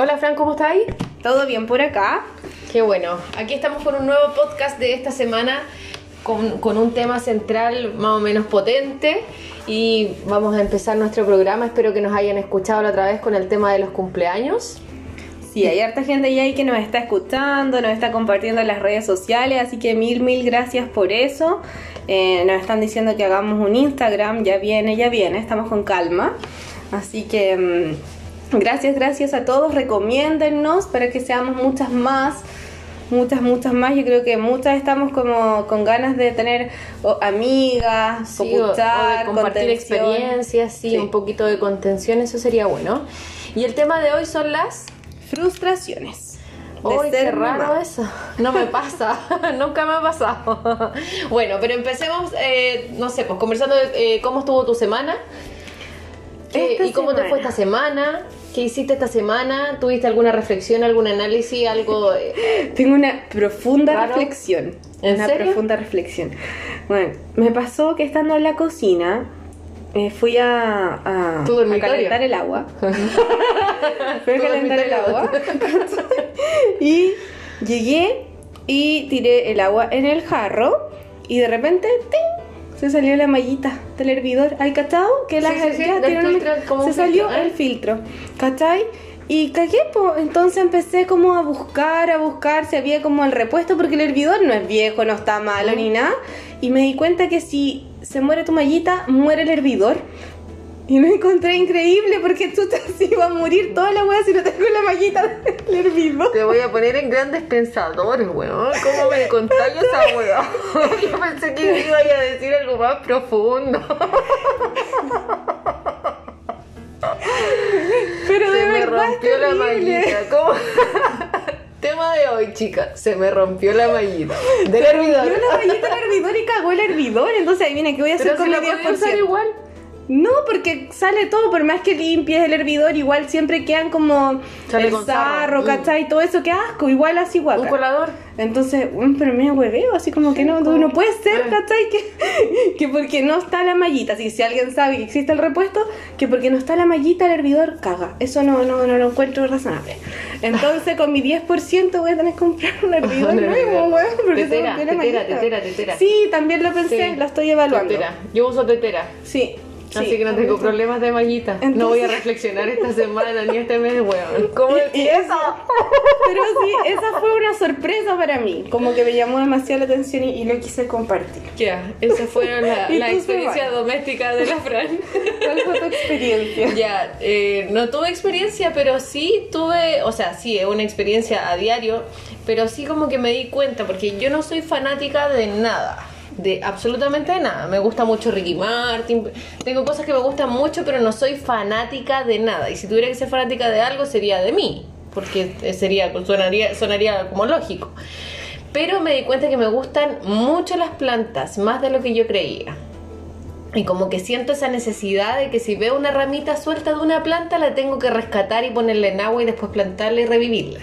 Hola Fran, ¿cómo estás ahí? ¿Todo bien por acá? Qué bueno. Aquí estamos con un nuevo podcast de esta semana con, con un tema central más o menos potente y vamos a empezar nuestro programa. Espero que nos hayan escuchado la otra vez con el tema de los cumpleaños. Sí, hay harta gente ya ahí que nos está escuchando, nos está compartiendo en las redes sociales, así que mil, mil gracias por eso. Eh, nos están diciendo que hagamos un Instagram, ya viene, ya viene, estamos con calma. Así que mm, gracias, gracias a todos, recomiéndennos para que seamos muchas más. Muchas, muchas más. Yo creo que muchas estamos como con ganas de tener o, amigas, Sí, o- o de compartir contención. experiencias, sí, Sí. un poquito de contención, eso sería bueno. Y el tema de hoy son las... Frustraciones. ¡Ay, qué raro mamá. eso! No me pasa, nunca me ha pasado. bueno, pero empecemos, eh, no sé, pues conversando de eh, cómo estuvo tu semana. ¿Qué- Esta ¿Y cómo te fue esta semana? ¿Qué hiciste esta semana? ¿Tuviste alguna reflexión, algún análisis, algo? eh, Tengo una profunda ¿Raro? reflexión. ¿En una serio? profunda reflexión. Bueno, me pasó que estando en la cocina, eh, fui a, calentar el agua. fui a ¿Tu calentar el agua. y llegué y tiré el agua en el jarro y de repente ¡ting! Se salió la mallita del hervidor. ¿Hay cachado? Que la Sí, sí, sí, filtro, como se salió filtro, ¿eh? el filtro, ¿cachai? Y cagué, entonces empecé como a buscar, a buscar si había como el repuesto, porque el hervidor no es viejo, no está malo ni nada. Y me di cuenta que si se muere tu mallita, muere el hervidor. Y lo encontré increíble porque tú te va a morir toda la wea si no tengo la mallita del hervidor. Te voy a poner en grandes pensadores, weón. ¿Cómo me contagió esa weón? Yo pensé que iba a decir algo más profundo. Pero de Se me verdad es rompió la mallita. ¿Cómo? Tema de hoy, chicas. Se me rompió la mallita. Del Yo hervidor. la mallita del hervidor y cagó el hervidor. Entonces ahí viene, ¿qué voy a hacer Pero con si la podía usar 10%? igual. No, porque sale todo, por más que limpies el hervidor, igual siempre quedan como Sale el sarro. Mm. ¿cachai? Todo eso, que asco, igual así Un guaca. colador. Entonces, mm, pero me hueveo, así como que no, no puede ser, Eh. ¿cachai? Que, que porque no está la mallita, así si alguien sabe que existe el repuesto, que porque no está la mallita el hervidor, caga. Eso no, no, no lo encuentro razonable. Entonces, con mi 10% voy a tener que comprar un hervidor Un nuevo, weón, porque Tetera, tetera, tetera, tetera. Sí, también lo pensé, Sí. la estoy evaluando. Tetera. Yo uso tetera. Sí. Así sí, que no tengo problemas de mallita. no voy a reflexionar esta semana ni este mes, weón. ¿Cómo eso, pero sí, esa fue una sorpresa para mí. Como que me llamó demasiado la atención y, y lo quise compartir. Ya, esa fue la, la experiencia doméstica de la Fran. ¿Cuál fue tu experiencia? ya, eh, no tuve experiencia, pero sí tuve, o sea, sí, es una experiencia a diario, pero sí como que me di cuenta, porque yo no soy fanática de nada. De absolutamente nada. Me gusta mucho Ricky Martin. Tengo cosas que me gustan mucho, pero no soy fanática de nada. Y si tuviera que ser fanática de algo, sería de mí. Porque sería, sonaría, sonaría como lógico. Pero me di cuenta que me gustan mucho las plantas, más de lo que yo creía. Y como que siento esa necesidad de que si veo una ramita suelta de una planta, la tengo que rescatar y ponerle en agua y después plantarla y revivirla.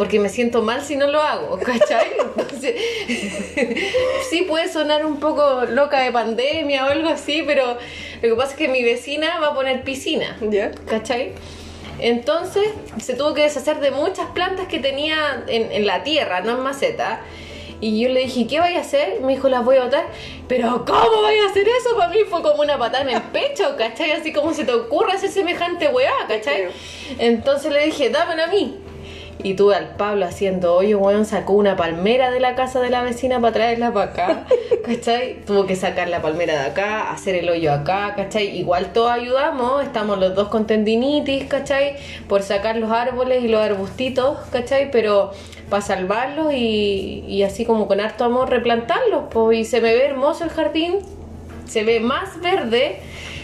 Porque me siento mal si no lo hago, ¿cachai? Entonces, sí puede sonar un poco loca de pandemia o algo así, pero lo que pasa es que mi vecina va a poner piscina. ¿Cachai? Entonces se tuvo que deshacer de muchas plantas que tenía en, en la tierra, no en maceta. Y yo le dije, ¿qué voy a hacer? Me dijo, las voy a botar. Pero ¿cómo voy a hacer eso? Para mí fue como una patada en el pecho, ¿cachai? Así como se te ocurre hacer semejante weá, ¿cachai? Entonces le dije, dámela a mí. Y tuve al Pablo haciendo hoyo, weón, sacó una palmera de la casa de la vecina para traerla para acá, ¿cachai? Tuvo que sacar la palmera de acá, hacer el hoyo acá, ¿cachai? Igual todos ayudamos, estamos los dos con tendinitis, ¿cachai? Por sacar los árboles y los arbustitos, ¿cachai? Pero para salvarlos y, y así como con harto amor replantarlos, pues, y se me ve hermoso el jardín, se ve más verde,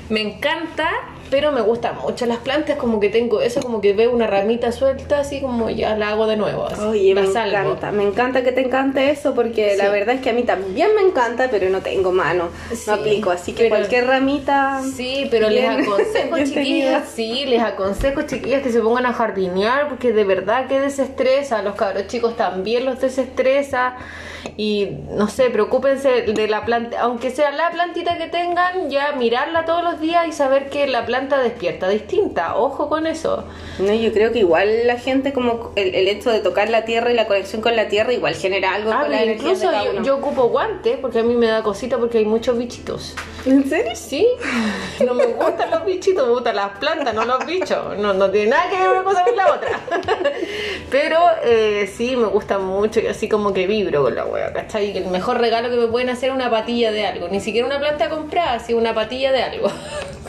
me encanta, pero me gustan mucho las plantas, como que tengo eso, como que veo una ramita suelta, así como ya la hago de nuevo. así, Oye, la me salvo. encanta, me encanta que te encante eso porque Sí. la verdad es que a mí también me encanta, pero no tengo mano, Sí, no aplico, así que pero- cualquier ramita... Sí, pero les aconsejo, chiquillas, sí, les aconsejo, chiquillas, que se pongan a jardinear, porque de verdad que desestresa, los cabros chicos también los desestresa, y no sé, preocúpense de la planta, aunque sea la plantita que tengan, ya mirarla todos los días y saber que la planta planta despierta distinta. Ojo con eso. No, yo creo que igual la gente como el, el hecho de tocar la tierra y la conexión con la tierra igual genera algo Ah, con la de incluso yo, yo ocupo guantes porque a mí me da cosita porque hay muchos bichitos. ¿En serio? Sí, no me gustan los bichitos, me gustan las plantas, no los bichos. No, no tiene nada que ver una cosa con la otra. Pero eh, sí, me gusta mucho y así como que vibro con la wea, ¿cachai? Que el mejor regalo que me pueden hacer es una patilla de algo. Ni siquiera una planta comprada, sino una patilla de algo.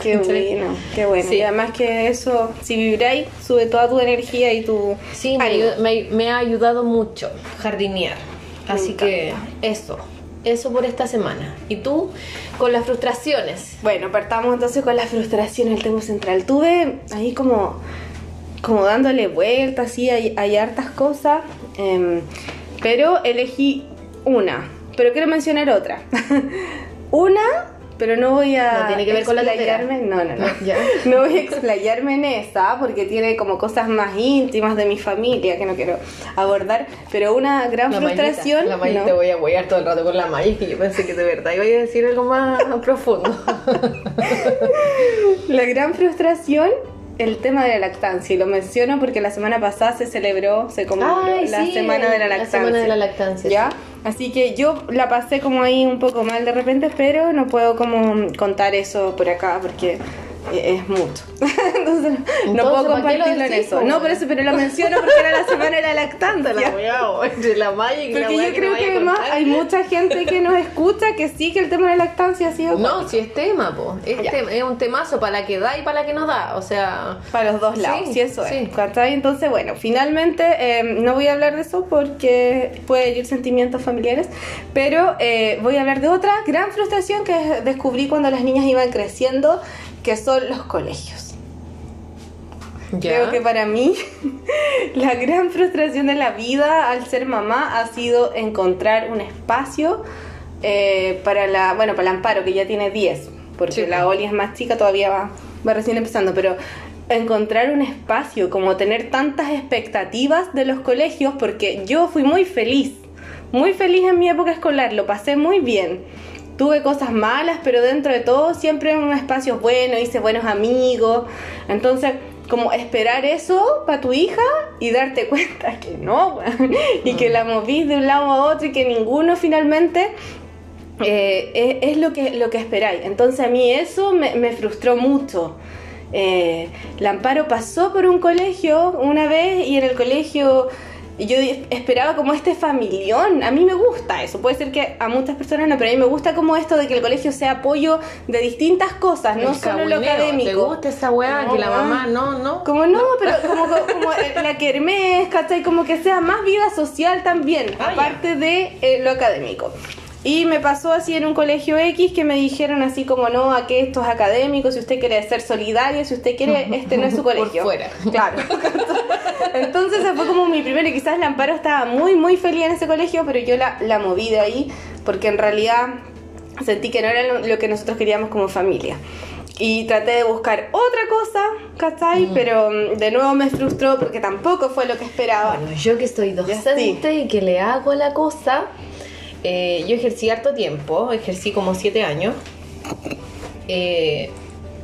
Qué bueno, qué bueno. Sí. Y además que eso, si vibráis, sube toda tu energía y tu Sí, me, me- me ha ayudado mucho jardinear. Así que eso, eso por esta semana. ¿Y tú con las frustraciones? Bueno, partamos entonces con la frustración, el tema central. Tuve ahí como, como dándole vueltas, sí, hay, hay hartas cosas, em, pero elegí una, pero quiero mencionar otra. una, pero no voy a No tiene que ver con la explayarme, no, no, no, Ya. no voy a explayarme en esa porque tiene como cosas más íntimas de mi familia que no quiero abordar, pero una gran frustración. La Maya no. te voy a apoyar todo el rato con la Maya, que yo pensé que de verdad iba a decir algo más profundo. La gran frustración, el tema de la lactancia. Y lo menciono porque la semana pasada se celebró, se conmemoró la sí, semana de la la lactancia. semana de la lactancia, ¿Ya? Así que yo la pasé como ahí un poco mal de repente, pero no puedo como contar eso por acá porque es mucho. Entonces, no puedo ¿para qué lo compartirlo en eso. No, por eso, pero lo menciono porque era la semana de la lactancia. la weá, entre la y Porque yo creo que además hay mucha gente que nos escucha que sí que el tema de la lactancia ha sido No, si es tema, po. Es, tema- es un temazo para la que da y para la que no da. O sea, Para los dos lados, Sí, sí, eso sí. es. Entonces, bueno, finalmente eh, no voy a hablar de eso porque puede herir sentimientos familiares, pero eh, voy a hablar de otra gran frustración que descubrí cuando las niñas iban creciendo, que son los colegios. ya. Creo que para mí la gran frustración de la vida al ser mamá ha sido encontrar un espacio eh, para la, bueno, para el amparo, que ya tiene 10, porque Sí. la Oli es más chica, todavía va, va recién empezando, pero encontrar un espacio, como tener tantas expectativas de los colegios, porque yo fui muy feliz, muy feliz en mi época escolar, lo pasé muy bien. Tuve cosas malas, pero dentro de todo siempre en un espacio bueno, hice buenos amigos. Entonces, como esperar eso para tu hija y darte cuenta que no, y que la movís de un lado a otro y que ninguno finalmente eh, es, lo que, lo que esperáis. Entonces a mí eso me, me frustró mucho. Eh, la Amparo pasó por un colegio una vez y en el colegio yo esperaba como este familión. A mí me gusta eso. Puede ser que a muchas personas no, pero a mí me gusta como esto de que el colegio sea apoyo de distintas cosas, no El solo lo académico. ¿Te gusta esa weá? No, que la mamá no, no. Como no, pero como, como la kermés, ¿cachai? Como que sea más vida social también, Ah, aparte de eh, lo académico. Y me pasó así en un colegio X que me dijeron así como no, a que esto es académico, si usted quiere ser solidario, si usted quiere, este no es su Por colegio. fuera. Claro. Entonces fue como mi primero y quizás la Amparo estaba muy, muy feliz en ese colegio, pero yo la, la moví de ahí porque en realidad sentí que no era lo, lo que nosotros queríamos como familia. Y traté de buscar otra cosa, ¿cachai? Pero mm, de nuevo me frustró porque tampoco fue lo que esperaba. Bueno, yo que estoy docente y que le hago la cosa, eh, yo ejercí harto tiempo, ejercí como siete años. eh,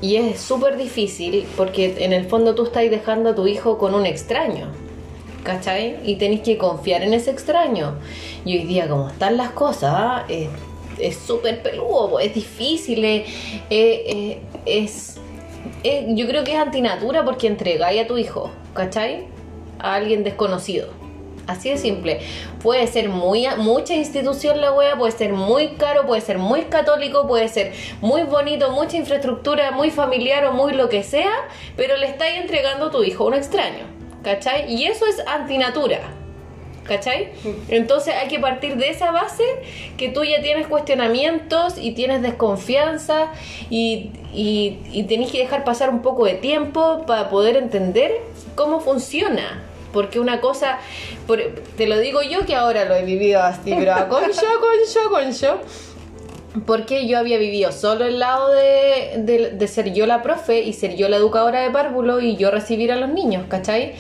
y es súper difícil porque en el fondo tú estás dejando a tu hijo con un extraño. ¿Cachai? Y tenés que confiar en ese extraño. Y hoy día, como están las cosas, es súper peludo, es difícil, eh, eh, eh, es, yo creo que es antinatura porque entregáis a tu hijo, ¿cachai? A alguien desconocido. Así de simple. Puede ser muy mucha institución la wea, puede ser muy caro, puede ser muy católico, puede ser muy bonito, mucha infraestructura, muy familiar o muy lo que sea, pero le estáis entregando a tu hijo a un extraño, ¿cachai? Y eso es antinatura. ¿Cachai? Entonces hay que partir de esa base que tú ya tienes cuestionamientos y tienes desconfianza y, y, y tenés que dejar pasar un poco de tiempo para poder entender cómo funciona. Porque una cosa, por- te lo digo yo que ahora lo he vivido así, pero con yo, con yo, con yo. Porque yo había vivido solo el lado de, de- de ser yo la profe y ser yo la educadora de párvulo y yo recibir a los niños, ¿cachai?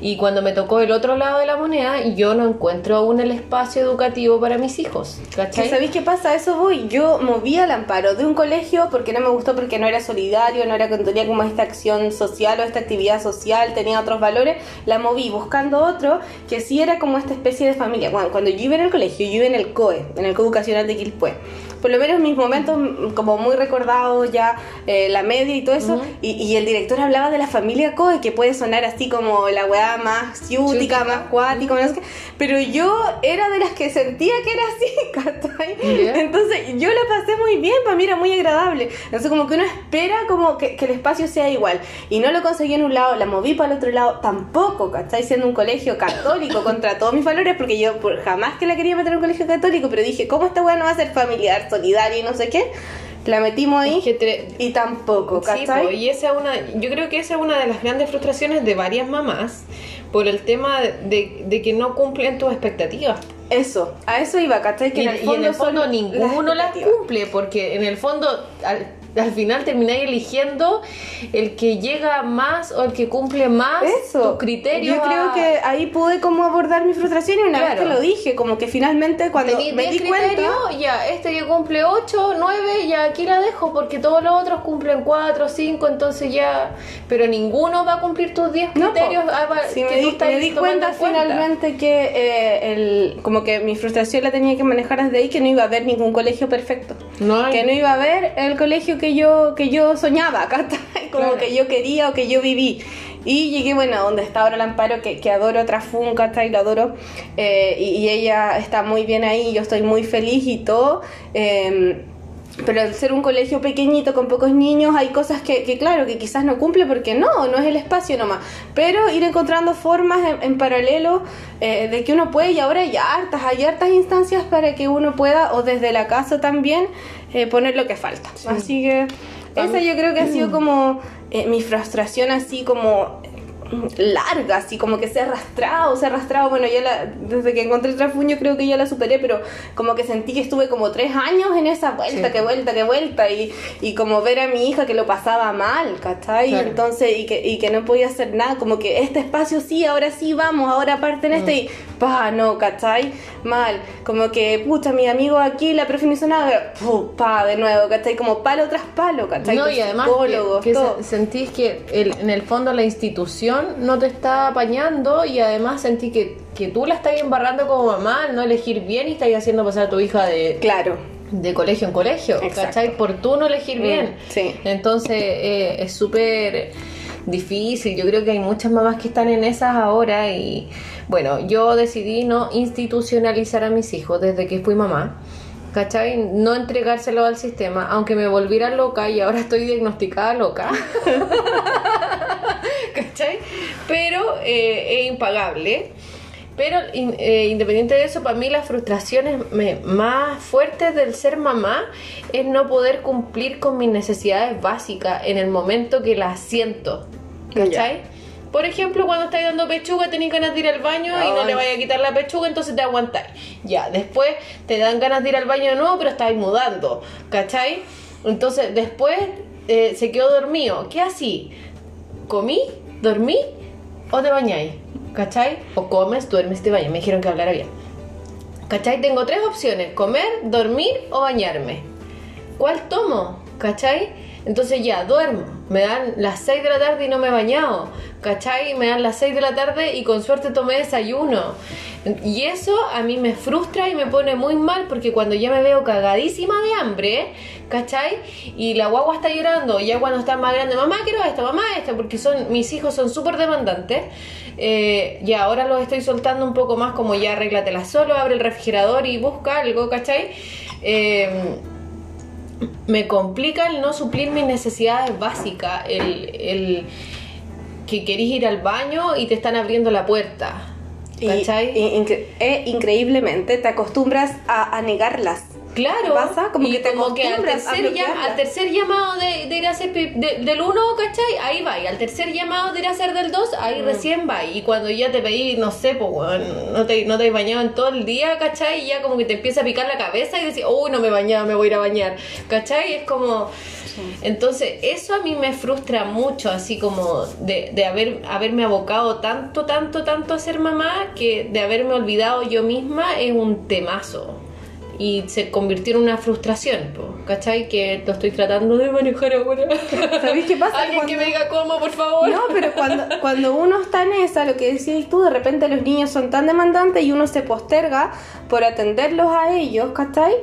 Y cuando me tocó el otro lado de la moneda, yo no encuentro aún el espacio educativo para mis hijos. ¿Cachai? ¿Sabéis qué pasa? Eso voy. Yo moví al amparo de un colegio porque no me gustó, porque no era solidario, no era tenía como esta acción social o esta actividad social, tenía otros valores. La moví buscando otro que sí era como esta especie de familia. Cuando, cuando yo iba en el colegio, yo iba en el COE, en el COE Educacional de Quilpué por lo menos mis momentos mm, como muy recordados ya, eh, la media y todo eso, y, y, el director hablaba de la familia Coe, que puede sonar así como la weá más ciútica, más cuática, no sé qué, pero yo era de las que sentía que era así, ¿cachai? Entonces yo la pasé muy bien, para mí era muy agradable. Entonces como que uno espera como que, que, el espacio sea igual, y no lo conseguí en un lado, la moví para el otro lado, tampoco, ¿cachai? Siendo un colegio católico contra todos mis valores, porque yo por, jamás que la quería meter en un colegio católico, pero dije, ¿cómo esta weá no va a ser familiar? Solidaria y no sé qué. La metimos ahí y tampoco, ¿cachai? Sí, y esa es una, yo creo que esa es una de las grandes frustraciones de varias mamás por el tema de, de que no cumplen tus expectativas. Eso, a eso iba, ¿cachai? Que y, en el fondo, y en el fondo ninguno las cumple, porque en el fondo al, al final termináis eligiendo el que llega más o el que cumple más Eso. tu criterio. Yo creo que ahí pude como abordar mi frustración y una Claro. vez que lo dije, como que finalmente cuando Tení me 10 di cuenta... criterios, ya, este que cumple 8, 9, ya aquí la dejo porque todos los otros cumplen 4, 5, entonces ya. Pero ninguno va a cumplir tus 10 No, po. criterios ah, Sí, que me di, estás me di cuenta en cuenta. finalmente que eh, el, como que mi frustración la tenía que manejar desde ahí, que no iba a haber ningún colegio perfecto. No hay. Que no iba a haber el colegio que yo, que yo soñaba, ¿cachai? Como Claro. que yo quería o que yo viví. Y llegué, bueno, donde está ahora el Amparo, que, que adoro Trafun, ¿cachai? Lo adoro. Eh, y, y ella está muy bien ahí, yo estoy muy feliz y todo. Eh, pero al ser un colegio pequeñito con pocos niños hay cosas que, que, claro, que quizás no cumple porque no, no es el espacio nomás. Pero ir encontrando formas en, en paralelo eh, de que uno puede y ahora hay hartas, hay hartas instancias para que uno pueda o desde la casa también eh, poner lo que falta. Así que esa yo creo que ha sido como eh, mi frustración así como larga, así como que se ha arrastrado, se ha arrastrado, bueno, ya la, desde que encontré trafuño creo que ya la superé, pero como que sentí que estuve como tres años en esa vuelta, Sí. que vuelta, que vuelta, y, y como ver a mi hija que lo pasaba mal, ¿cachai? Claro. Entonces, y que, y que no podía hacer nada, como que este espacio sí, ahora sí vamos, ahora parte en este, y pa, no, ¿cachai? Mal, como que, pucha, mi amigo aquí, la profe no hizo nada, pa, de nuevo, ¿cachai? Como palo tras palo, ¿cachai? No, y además que, que todo. se- sentís que el- en el fondo la institución no te está apañando y además sentí que, que tú la estás embarrando como mamá al no elegir bien y estás haciendo pasar a tu hija de, Claro. de colegio en colegio, Exacto. ¿cachai? Por tú no elegir Mm, bien. sí. Entonces eh, es súper difícil. Yo creo que hay muchas mamás que están en esas ahora y bueno, yo decidí no institucionalizar a mis hijos desde que fui mamá. ¿Cachai? No entregárselo al sistema, aunque me volviera loca y ahora estoy diagnosticada loca. ¿Cachai? Pero eh, es impagable. Pero in- eh, independiente de eso, para mí las frustraciones me- más fuertes del ser mamá es no poder cumplir con mis necesidades básicas en el momento que las siento. ¿Cachai? Por ejemplo, cuando estáis dando pechuga, tenéis ganas de ir al baño y no le vaya a quitar la pechuga, entonces te aguantáis. Ya, después te dan ganas de ir al baño de nuevo, pero estáis mudando. ¿Cachai? Entonces, después eh, se quedó dormido. ¿Qué así? ¿Comí? ¿Dormí? ¿O te bañáis? ¿Cachai? O comes, duermes, te bañas. Me dijeron que hablara bien. ¿Cachai? Tengo tres opciones: comer, dormir o bañarme. ¿Cuál tomo? ¿Cachai? Entonces ya, duermo. Me dan las 6 de la tarde y no me he bañado. ¿Cachai? Me dan las 6 de la tarde y con suerte tomé desayuno. Y eso a mí me frustra y me pone muy mal porque cuando ya me veo cagadísima de hambre, ¿cachai? Y la guagua está llorando, ya cuando está más grande, mamá quiero esto, mamá esto, porque son mis hijos son súper demandantes. Eh, y ahora los estoy soltando un poco más como ya arréglatela solo, abre el refrigerador y busca algo, ¿cachai? Eh, me complica el no suplir mis necesidades básicas, el, el que querís ir al baño y te están abriendo la puerta. Y, ¿Cachai? y incre- e increíblemente te acostumbras a, a negarlas. Claro, pasa? Como y que te como que al tercer, ya- al tercer llamado de, de ir a hacer de- del 1, ¿cachai? Ahí va, y al tercer llamado de ir a hacer del 2, ahí Mm. recién va, y cuando ya te pedí, no sé, pues, weón, no te, no te has bañado en todo el día, ¿cachai? Y ya como que te empieza a picar la cabeza y decís, uy, no me he bañado, me voy a ir a bañar, ¿cachai? Es como, Entonces, eso a mí me frustra mucho, así como de, de haber, haberme abocado tanto, tanto, tanto a ser mamá, que de haberme olvidado yo misma es un temazo. Y se convirtió en una frustración, po, ¿cachai? Que lo estoy tratando de manejar ahora. ¿Sabéis qué pasa? Alguien que me diga cómo, por favor. No, pero cuando, cuando uno está en esa, lo que decías tú, de repente los niños son tan demandantes y uno se posterga por atenderlos a ellos, ¿cachai?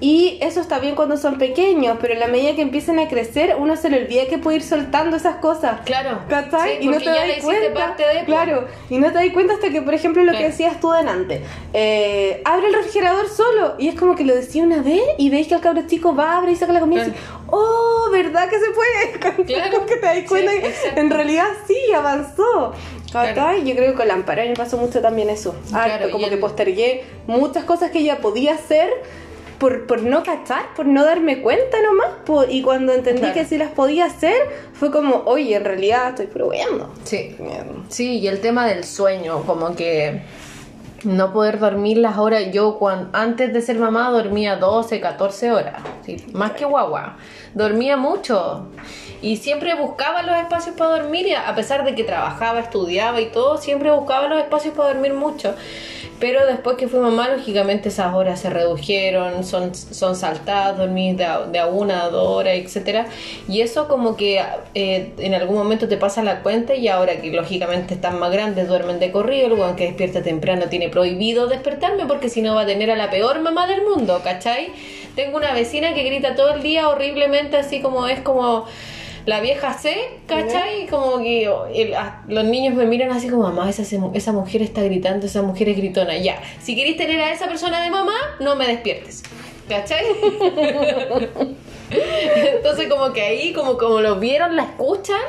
Y eso está bien cuando son pequeños, pero en la medida que empiezan a crecer, uno se le olvida que puede ir soltando esas cosas. Claro. ¿Cachai? Sí, y no te das cuenta. parte de, po. claro, y no te das cuenta hasta que, por ejemplo, lo que decías tú delante, eh, abre el refrigerador solo. Y es como que lo decía una vez y veis que el cabro chico va, abre y saca la comida y dice, oh, ¿verdad que se puede? Claro. que te das Sí, cuenta que exacto. en realidad sí avanzó. Claro. Yo creo que con la Amparo me pasó mucho también eso. Claro, Harto, como que postergué muchas cosas que ella podía hacer por, por no cachar, por no darme cuenta nomás. po. y cuando entendí Claro. que sí las podía hacer, fue como, oye, en realidad estoy probando. Sí. Sí, y el tema del sueño, como que no poder dormir las horas. Yo cuando, antes de ser mamá dormía 12, 14 horas, sí, más que guagua. Dormía mucho y siempre buscaba los espacios para dormir, y a pesar de que trabajaba, estudiaba y todo, siempre buscaba los espacios para dormir mucho. Pero después que fui mamá, lógicamente esas horas se redujeron, son, son saltadas, dormís de a, una a dos horas, etcétera Y eso como que eh, en algún momento te pasa la cuenta y ahora que lógicamente están más grandes, duermen de corrido, el weón que despierta temprano tiene prohibido despertarme porque si no va a tener a la peor mamá del mundo, ¿cachai? Tengo una vecina que grita todo el día horriblemente así como es como... La vieja C, ¿cachai? Como que oh, el- a- los niños me miran así como, mamá, esa, se- esa mujer está gritando, esa mujer es gritona. Ya, si queréis tener a esa persona de mamá, no me despiertes. ¿Cachai? Entonces como que ahí, como, como lo vieron, la escuchan,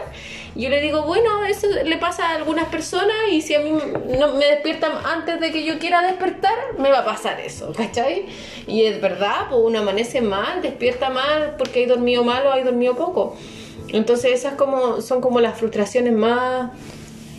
yo le digo, bueno, eso le pasa a algunas personas y si a mí no me despiertan antes de que yo quiera despertar, me va a pasar eso, ¿cachai? Y es verdad, pues uno amanece mal, despierta mal porque hay dormido mal o hay dormido poco. Entonces esas como son como las frustraciones más,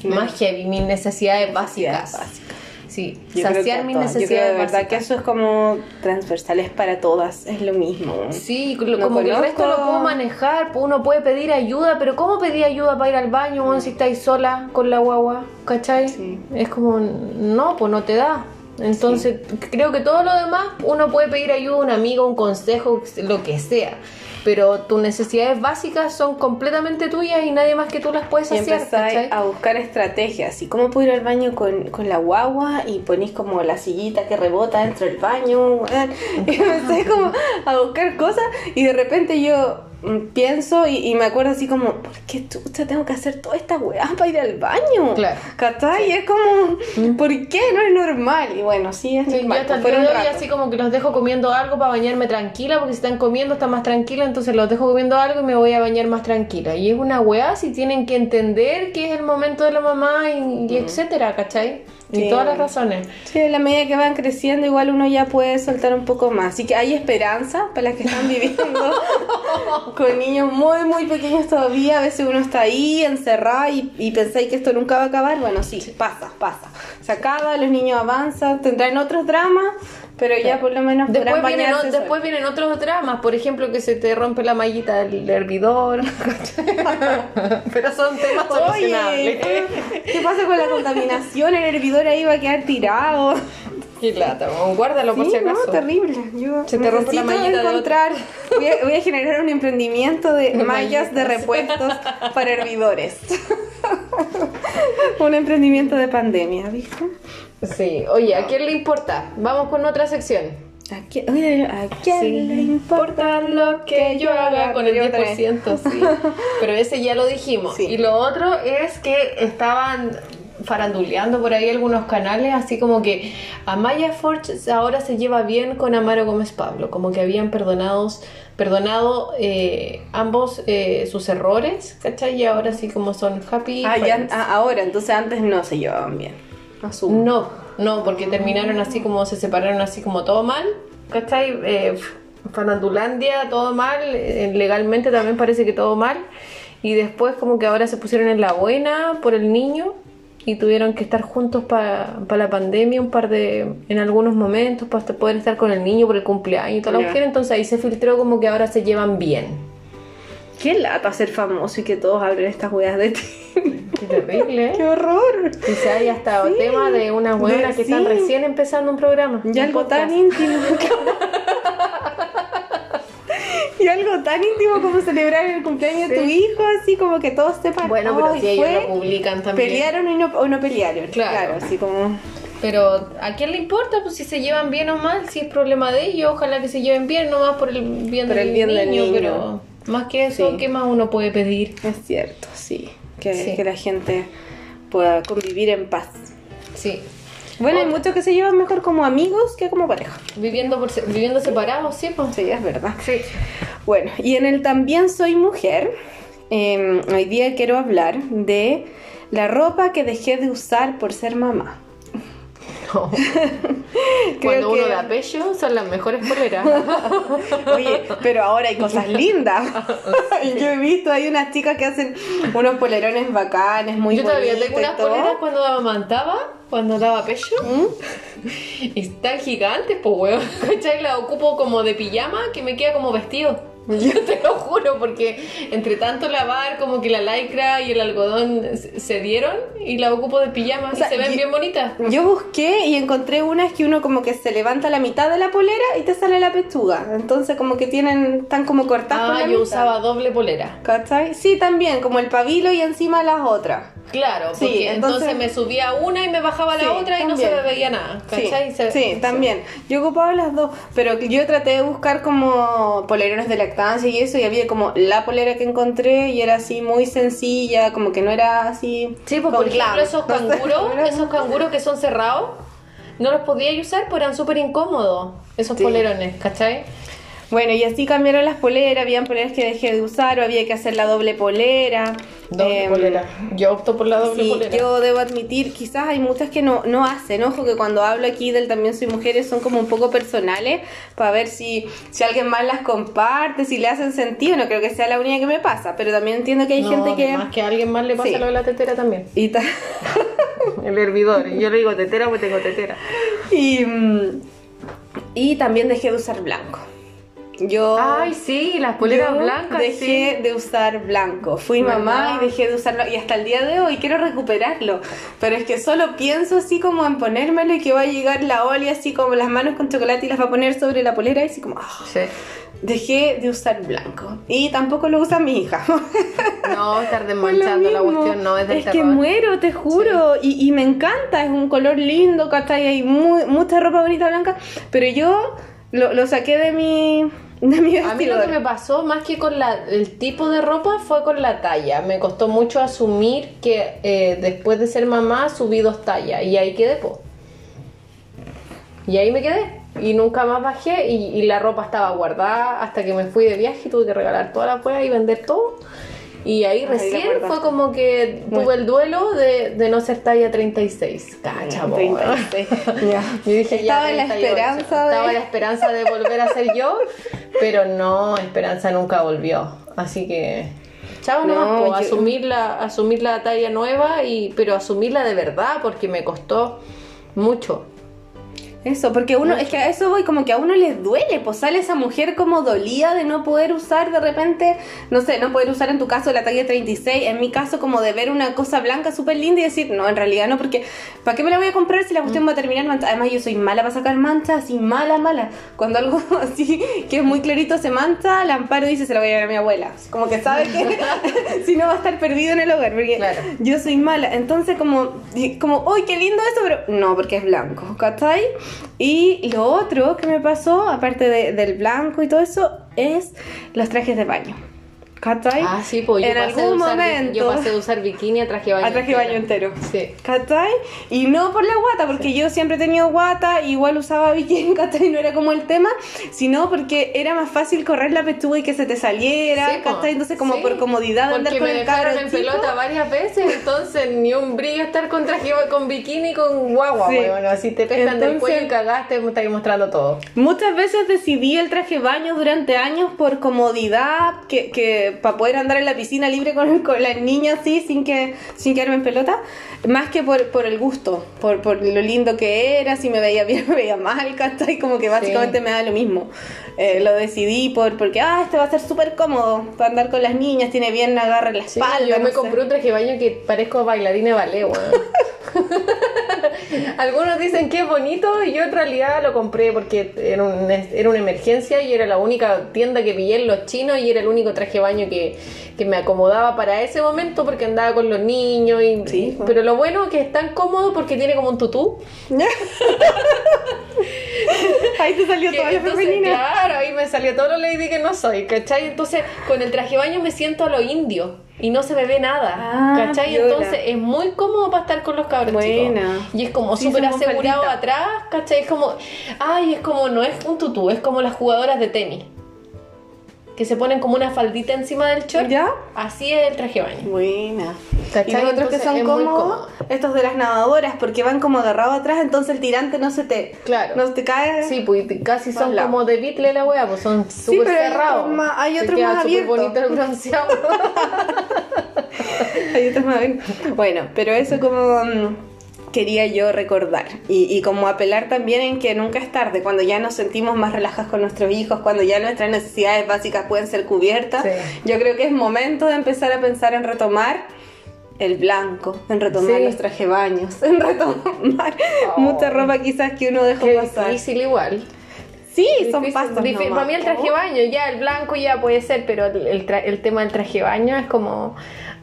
más heavy, mis necesidades básicas. básicas. Sí, Yo saciar mis necesidades de verdad que eso es como transversal, es para todas, es lo mismo. Sí, lo- No como que el resto lo puedo manejar, uno puede pedir ayuda, pero ¿cómo pedir ayuda para ir al baño si estáis sola con la guagua? ¿Cachai? Sí. Es como, no, pues no te da. Entonces, creo que todo lo demás uno puede pedir ayuda a un amigo, un consejo, lo que sea. Pero tus necesidades básicas son completamente tuyas y nadie más que tú las puedes Y hacer. a buscar estrategias. ¿Y cómo puedo ir al baño con, con la guagua? Y ponís como la sillita que rebota dentro del baño. Y empecé como a buscar cosas. Y de repente yo pienso y, y me acuerdo así como, ¿por qué chucha tengo que hacer toda esta weá para ir al baño? Claro. ¿Cachai? Y es como, ¿por qué? No es normal. Y bueno, sí es Sí, yo normal. hasta el día de hoy así como que los dejo comiendo algo para bañarme tranquila, porque si están comiendo están más tranquila, entonces los dejo comiendo algo y me voy a bañar más tranquila. Y es una weá si tienen que entender que es el momento de la mamá y, y etcétera, ¿cachai? Y Sí. todas las razones. Sí, a la medida que van creciendo, igual uno ya puede soltar un poco más. Así que hay esperanza para las que están viviendo con niños muy, muy pequeños todavía. A veces uno está ahí encerrado y, y pensáis que esto nunca va a acabar. Bueno, sí, pasa, pasa. Se acaba, los niños avanzan, tendrán otros dramas, pero ya por lo menos Después vienen, bañarse o- después vienen otros dramas, por ejemplo que se te rompe la mallita del hervidor, pero son temas solucionables. ¿qué pasa con la contaminación? El hervidor ahí va a quedar tirado. Qué lata, guárdalo por Sí, si acaso. No, terrible. Yo Se te rompe la mallita de. Voy a, voy a generar un emprendimiento de mallas de repuestos para hervidores. un emprendimiento de pandemia, ¿viste? Sí, oye, ¿a quién le importa? Vamos con otra sección. ¿A quién, oye, ¿a quién le importa lo que yo haga con el Yo otra vez. 10%, sí. Pero ese ya lo dijimos. Sí. Y lo otro es que estaban faranduleando por ahí algunos canales, así como que Amaya Forge ahora se lleva bien con Amaro Gómez Pablo, como que habían perdonados, perdonado eh, ambos eh, sus errores, ¿cachai? Y ahora sí como son happy. Ah, ya, ah, ahora, entonces antes no se llevaban bien. Asumo. No, no, porque terminaron así como se separaron así como todo mal, ¿cachai? Eh, Farandulandia, todo mal, eh, legalmente también parece que todo mal, y después como que ahora se pusieron en la buena por el niño y tuvieron que estar juntos para la pandemia un par de, en algunos momentos, para poder estar con el niño por el cumpleaños y toda la cuestión, entonces ahí se filtró como que ahora se llevan bien. Qué lata ser famoso y que todos hablen estas weas de ti. Qué terrible, ¡Qué horror! Quizá hay hasta Sí. tema de unas buenas De- que están recién empezando un programa. Y un algo tan íntimo. y algo tan íntimo como celebrar el cumpleaños de tu hijo, así como que todos sepan. Bueno, pero "Ay, si ellos fue, lo publican también. Pelearon y no, o no pelearon. Claro. así como. Pero ¿a quién le importa pues si se llevan bien o mal? Si es problema de ellos, ojalá que se lleven bien, nomás por el bien, Por del, el bien del niño. Pero más que eso, Sí. ¿qué más uno puede pedir? Es cierto, sí. Que, Sí. que la gente pueda convivir en paz. Sí. Bueno, hay muchos que se llevan mejor como amigos que como pareja. Viviendo, por, se- viviendo separados, sí, pues. Sí, es verdad. Sí. Bueno, y en el también soy mujer, eh, hoy día quiero hablar de la ropa que dejé de usar por ser mamá. No. Cuando uno que- da pecho, son las mejores poleras. Oye, pero ahora hay cosas lindas. Yo he visto, hay unas chicas que hacen unos polerones bacanes, muy Yo todavía tengo unas todo. poleras cuando amamantaba, cuando daba pecho. ¿Mm? Y están gigantes, pues, weón. ¿Cachai? La ocupo como de pijama que me queda como vestido. Yo te lo juro, porque entre tanto lavar, como que la lycra y el algodón se dieron y la ocupo de pijama O sea, y se ven yo- bien bonitas. Yo busqué y encontré unas que uno como que se levanta la mitad de la polera y te sale la pechuga. Entonces como que tienen, están como cortadas por Ah, la yo mitad. usaba doble polera. ¿Cachai? Sí, también, como el pabilo y encima las otras. Claro, Sí, porque entonces, entonces- me subía una y me bajaba la Sí, otra y no se también. me veía nada. Sí, ¿Cachai? Se- sí, también. Yo ocupaba las dos, pero yo traté de buscar como polerones de lactancia y eso, y había como la polera que encontré y era así muy sencilla, como que no era así. Sí, pues por ejemplo esos No sé, canguros, esos canguros que son cerrados, no los podía usar, pues eran súper incómodos, esos Sí. polerones, ¿cachai? Bueno, y así cambiaron las poleras, habían poleras que dejé de usar o había que hacer la doble polera. Doble polera. Yo opto por la doble Sí, polera. yo debo admitir, quizás hay muchas que no, no hacen, ojo que cuando hablo aquí del también soy mujeres son como un poco personales para ver si, si alguien más las comparte, si le hacen sentido, no creo que sea la única que me pasa, pero también entiendo que hay No, gente que... Más que a alguien más le pasa Sí. lo de la tetera también. Y, ta- El hervidor. Yo le digo tetera porque tengo tetera. y, mm, y también dejé de usar blanco. Yo... Ay, sí, las poleras blancas, dejé sí. de usar blanco. Fui mamá y dejé de usarlo. Y hasta el día de hoy quiero recuperarlo. Pero es que solo pienso así como en ponérmelo y que va a llegar la Oli así como las manos con chocolate y las va a poner sobre la polera y así como... Sí. dejé de usar blanco. Y tampoco lo usa mi hija. No, estar desmanchando la cuestión no es del Es que muero, te juro. Y, y me encanta, es un color lindo, ¿cachai? Hay muy, mucha ropa bonita blanca. Pero yo lo, lo saqué de mi, de mi A mí lo que me pasó más que con la- el tipo de ropa fue con la talla. Me costó mucho asumir que eh, después de ser mamá subí dos tallas y ahí quedé, po. Y ahí me quedé. Y nunca más bajé y, y la ropa estaba guardada hasta que me fui de viaje y tuve que regalar toda la hueá y vender todo. Y ahí recién fue como que tuve el duelo de, de no ser talla 36. Cacha, po, 36. Ya. yo dije, ya, Estaba en la 38. esperanza de- Estaba en la esperanza de volver a ser yo, pero no, Esperanza nunca volvió. Así que, chao, No, yo- asumir, la, asumir la talla nueva, y pero asumirla de verdad, porque me costó mucho. Eso, porque uno, es que a eso voy, como que a uno les duele, pues sale esa mujer como dolía de no poder usar de repente, no sé, no poder usar en tu caso la talla 36, en mi caso como de ver una cosa blanca súper linda y decir, no, en realidad no, porque ¿para qué me la voy a comprar si la cuestión va a terminar manchada? Además yo soy mala para sacar manchas, así mala, mala. Cuando algo así que es muy clarito se mancha, la amparo dice, se la voy a llevar a mi abuela. Como que sabe que si no va a estar perdido en el hogar, porque Claro. yo soy mala. Entonces como, como, uy, qué lindo eso, pero no, porque es blanco, ¿cachai? Y lo otro que me pasó, aparte de- del blanco y todo eso, es los trajes de baño. ¿Cachai? Ah, sí, pues yo en pasé, algún usar, momento. yo pasé de usar bikini a traje baño. a traje baño entero. Sí. ¿Cachai? Y no por la guata, porque yo siempre he tenido guata, igual usaba bikini, ¿cachai? No era como el tema, sino porque era más fácil correr la pechuga y que se te saliera, Sí. ¿cachai? Entonces como Sí. por comodidad de andar Porque con me el dejaron en pelota varias veces, entonces ni un brillo estar con traje con bikini con guagua, Sí. weón. Así te pescan del Entonces- cuello y cagaste, me estáis mostrando todo. Muchas veces decidí el traje baño durante años por comodidad, que, que para poder andar en la piscina libre con, con las niñas así, sin que sin quedarme en pelota, más que por, por el gusto, por, por lo lindo que era, si me veía bien, me veía mal, ¿cachai? Como que básicamente me da lo mismo. Eh, lo decidí por porque, ah, este va a ser súper cómodo para andar con las niñas, tiene bien agarre la Sí, espalda. yo no me sé. compré un traje de baño que parezco bailarina de ballet, weón. Algunos dicen que es bonito y yo en realidad lo compré porque era, un- era una emergencia y era la única tienda que pillé en los chinos y era el único traje de baño que, que me acomodaba para ese momento porque andaba con los niños y, Sí, pues. pero lo bueno es que es tan cómodo porque tiene como un tutú Ahí te salió toda la femenina. claro ahí me salió todo lo lady que no soy ¿cachai? entonces con el traje de baño me siento a lo indio y no se me ve nada Ah, ¿cachai? piola. entonces es muy cómodo para estar con los cabros Buena. chicos y es como súper asegurado atrás ¿cachai? es como ay es como no es un tutú es como las jugadoras de tenis que se ponen como una faldita encima del short ¿Ya? así es el traje de baño Buena. ¿Cachai? Y los otros que son cómodos, cómodo. estos de las nadadoras, porque van como agarrados atrás, entonces el tirante no se te, Claro. no te cae. Sí, pues casi son como de Beatle la wea, pues son súper pero hay cerrados. hay otros más abiertos. bonito el bronceado. Hay otros más bien. Bueno, pero eso como mm, quería yo recordar y, y como apelar también en que nunca es tarde, cuando ya nos sentimos más relajados con nuestros hijos, cuando ya nuestras necesidades básicas pueden ser cubiertas, Sí. yo creo que es momento de empezar a pensar en retomar el blanco, en retomar Sí. los traje baños, en retomar Oh. mucha ropa quizás que uno dejó Qué pasar. difícil igual. Sí, son Difícil- difí- nomás, Para mí el traje baño, ya el blanco ya puede ser, pero el, el tra- el tema del traje baño es como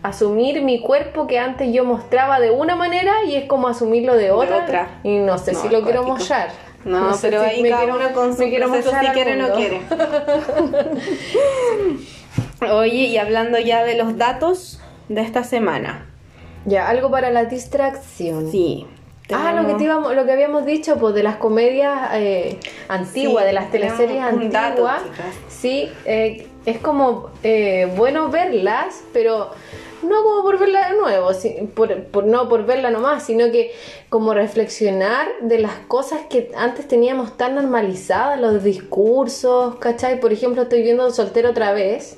asumir mi cuerpo que antes yo mostraba de una manera y es como asumirlo de otra. otra. Y no sé No, si lo quiero mostrar. No, sé pero si ahí me cada quiero- uno con su me quiero mostrar si quiere o no quiere. Oye, y hablando ya de los datos de esta semana. Ya, algo para la distracción. Sí. Ah, lo que, te íbamos- lo que habíamos dicho, pues de las comedias eh, antiguas, Sí, de las teleseries dato, antiguas. sí, eh, es como eh, bueno verlas, pero no como por verla de nuevo, por- no por verla nomás, sino que como reflexionar de las cosas que antes teníamos tan normalizadas, los discursos, ¿cachai? Por ejemplo, estoy viendo Soltero otra vez.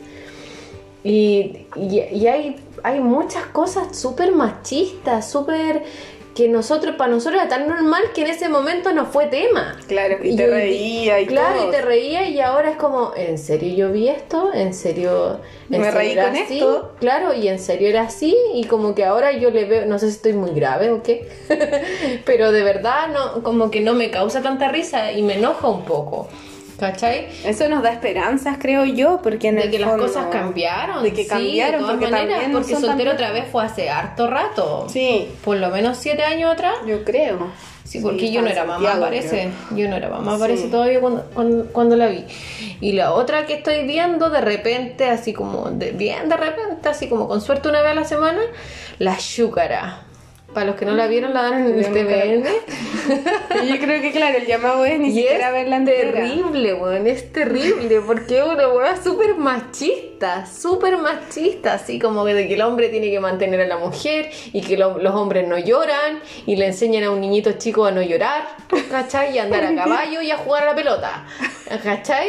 Y, y- y hay, hay muchas cosas súper machistas, súper que nosotros, para nosotros era tan normal que en ese momento no fue tema. Claro, y te yo- reía y Claro, todo. y te reía y ahora es como, ¿en serio yo vi esto? ¿En serio? en Me serio reí era con así?". esto. Claro, y en serio era así y como que ahora yo le veo, no sé si estoy muy grave o qué, pero de verdad no, como que no me causa tanta risa y me enoja un poco. ¿Cachai? Eso nos da esperanzas, creo yo, porque en De el que las fondo- cosas cambiaron. De que sí, cambiaron, de todas porque maneras, también no porque soltero tan- otra vez fue hace harto rato. Sí, Por lo menos siete años atrás. yo creo. Sí, porque yo no era mamá, Santiago, parece. Yo no era mamá, Sí. parece todavía cuando, cuando, cuando la vi. Y la otra que estoy viendo de repente, así como, de, bien de repente, así como con suerte una vez a la semana, la Shúcara. Para los que no la vieron, la dan en el nunca TVN. Yo creo que, claro, el llamado es ni Y siquiera es verla entera. terrible, weón, es terrible, porque es una weá súper machista, súper machista, así como que de que el hombre tiene que mantener a la mujer y que lo- los hombres no lloran y le enseñan a un niñito chico a no llorar, ¿cachai? Y a andar a caballo y a jugar a la pelota, ¿cachai?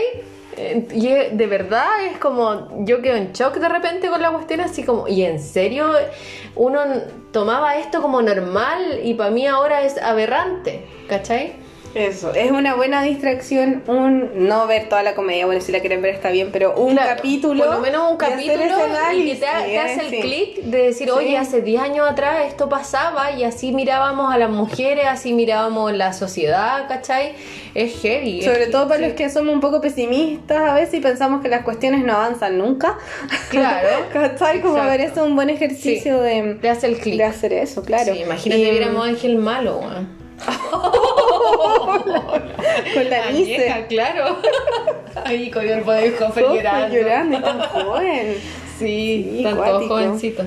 Eh, Y de verdad es como, yo quedo en shock de repente con la cuestión así como, y en serio, uno tomaba esto como normal y para mí ahora es aberrante, ¿cachai? Eso, es una buena distracción, un no ver toda la comedia, bueno, si la quieren ver está bien, pero un Claro, capítulo. Por lo menos un capítulo y que te, ha- te hace el sí. clic de decir, Sí. oye, hace 10 años atrás esto pasaba y así mirábamos a las mujeres, así mirábamos la sociedad, ¿cachai? Es heavy. es Sobre todo para sí. los que somos un poco pesimistas a veces y pensamos que las cuestiones no avanzan nunca. Claro. ¿Cachai? Como ver eso es un buen ejercicio Sí. de, Te hace el clic. de hacer eso, claro. Sí, imagínate Y, viéramos a Ángel Malo, weón. con la vieja, claro. Ahí con el poder joven Ojo, llorando. llorando tan joven. Sí, Sí, todos cuático.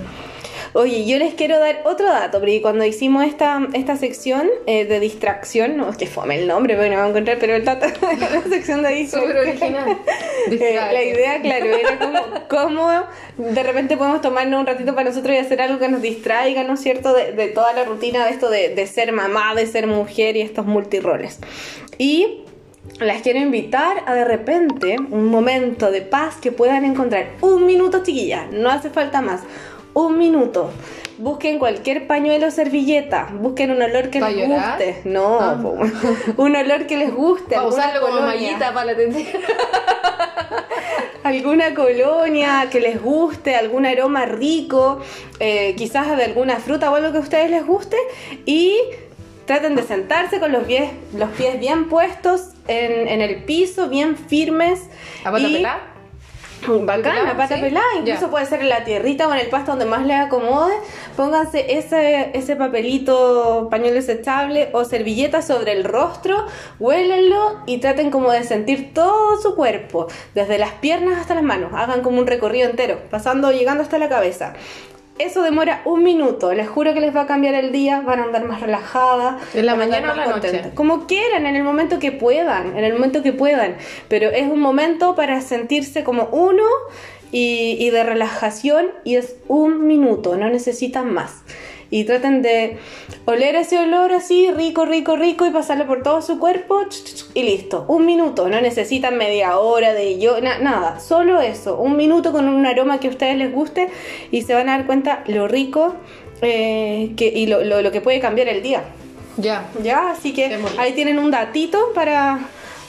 Oye, yo les quiero dar otro dato, porque cuando hicimos esta, esta sección eh, de distracción, no es que fome el nombre, pero no va a encontrar, pero el dato la sección de distracción. Súper original. Eh, la idea, claro, era como cómo de repente podemos tomarnos un ratito para nosotros y hacer algo que nos distraiga, ¿no es cierto?, de, de toda la rutina de esto de, de ser mamá, de ser mujer y estos multiroles. Y las quiero invitar a de repente un momento de paz que puedan encontrar. Un minuto, chiquillas, no hace falta más. Un minuto. Busquen cualquier pañuelo o servilleta. Busquen un olor que ¿Pa les llorar? guste. No, Ah. un olor que les guste. Para usarlo como colonia. mallita para la tensión. alguna colonia que les guste, algún aroma rico, eh, quizás de alguna fruta o algo que a ustedes les guste y traten de sentarse con los pies, los pies bien puestos en, en el piso, bien firmes. ¿A y- pelada? Bacán, la pata sí. pelada, incluso Ya. puede ser en la tierrita o en el pasto donde más les acomode. Pónganse ese, ese papelito, pañuelo desechable o servilleta sobre el rostro, huélenlo y traten como de sentir todo su cuerpo, desde las piernas hasta las manos. Hagan como un recorrido entero, pasando, llegando hasta la cabeza. Eso demora un minuto, les juro que les va a cambiar el día, van a andar más relajadas. ¿En la mañana o noche? contentas. Como quieran, en el momento que puedan, en el momento que puedan. Pero es un momento para sentirse como uno y, y de relajación y es un minuto, no necesitan más. Y traten de oler ese olor así, rico, rico, rico, y pasarlo por todo su cuerpo y listo. Un minuto, no necesitan media hora de yo, na- nada, solo eso. Un minuto con un aroma que a ustedes les guste y se van a dar cuenta lo rico eh, que, y lo, lo- lo que puede cambiar el día. Ya. Ya, así que ahí tienen un datito para,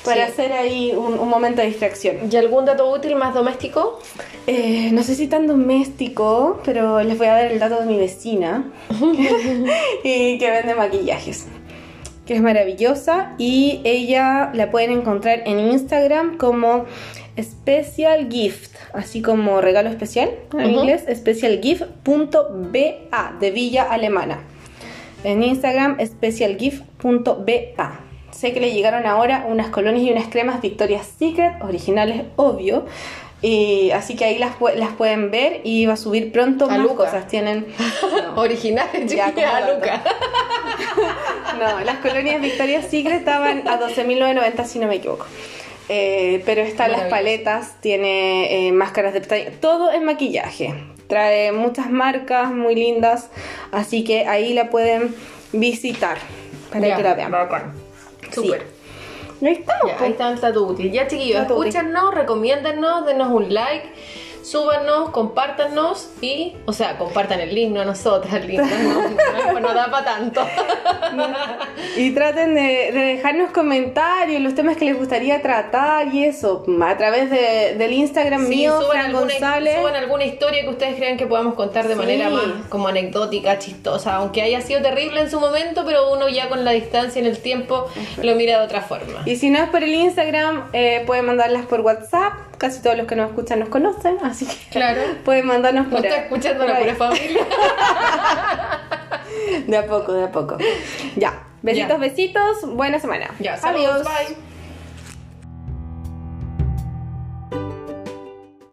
para Sí. hacer ahí un, un momento de distracción. ¿Y algún dato útil más doméstico? Eh, no sé si tan doméstico, pero les voy a dar el dato de mi vecina y que vende maquillajes. Que es maravillosa y ella la pueden encontrar en Instagram como Special Gift, así como regalo especial en Ujú. inglés, specialgift.ba de Villa Alemana. En Instagram, specialgift.ba. Sé que le llegaron ahora unas colonias y unas cremas Victoria's Secret, originales, obvio. Y así que ahí las, las pueden ver y va a subir pronto A más Luca. cosas. Tienen. No, Originales, Ya, como. Luca. no, las colonias Victoria's Secret estaban a 12.990 si no me equivoco. Eh, pero están las paletas, tiene eh, máscaras de pestaña, todo es maquillaje. Trae muchas marcas muy lindas, así que ahí la pueden visitar para Ya, que la vean. bacán. Sí. Súper. Ya, pues. ahí está el dato útil. Ya, chiquillos, escúchanos, recomiéndanos, denos un like, súbanos, compártanos y, o sea, compartan el link, no a nosotras, el link no, no, no da para tanto. Y traten de, de dejarnos comentarios, los temas que les gustaría tratar y eso, a través de- del Instagram Sí, mío, suban, Fran alguna, González. suban alguna historia que ustedes crean que podamos contar de Sí. manera más como anecdótica, chistosa, aunque haya sido terrible en su momento, pero uno ya con la distancia en el tiempo lo mira de otra forma. Y si no es por el Instagram, eh, pueden mandarlas por WhatsApp. Casi todos los que nos escuchan nos conocen, así que Claro. pueden mandarnos No por está ahí. escuchando la pura familia. De a poco, de a poco. Ya. Besitos, besitos. Buena semana. Ya, saludos, Adiós. bye.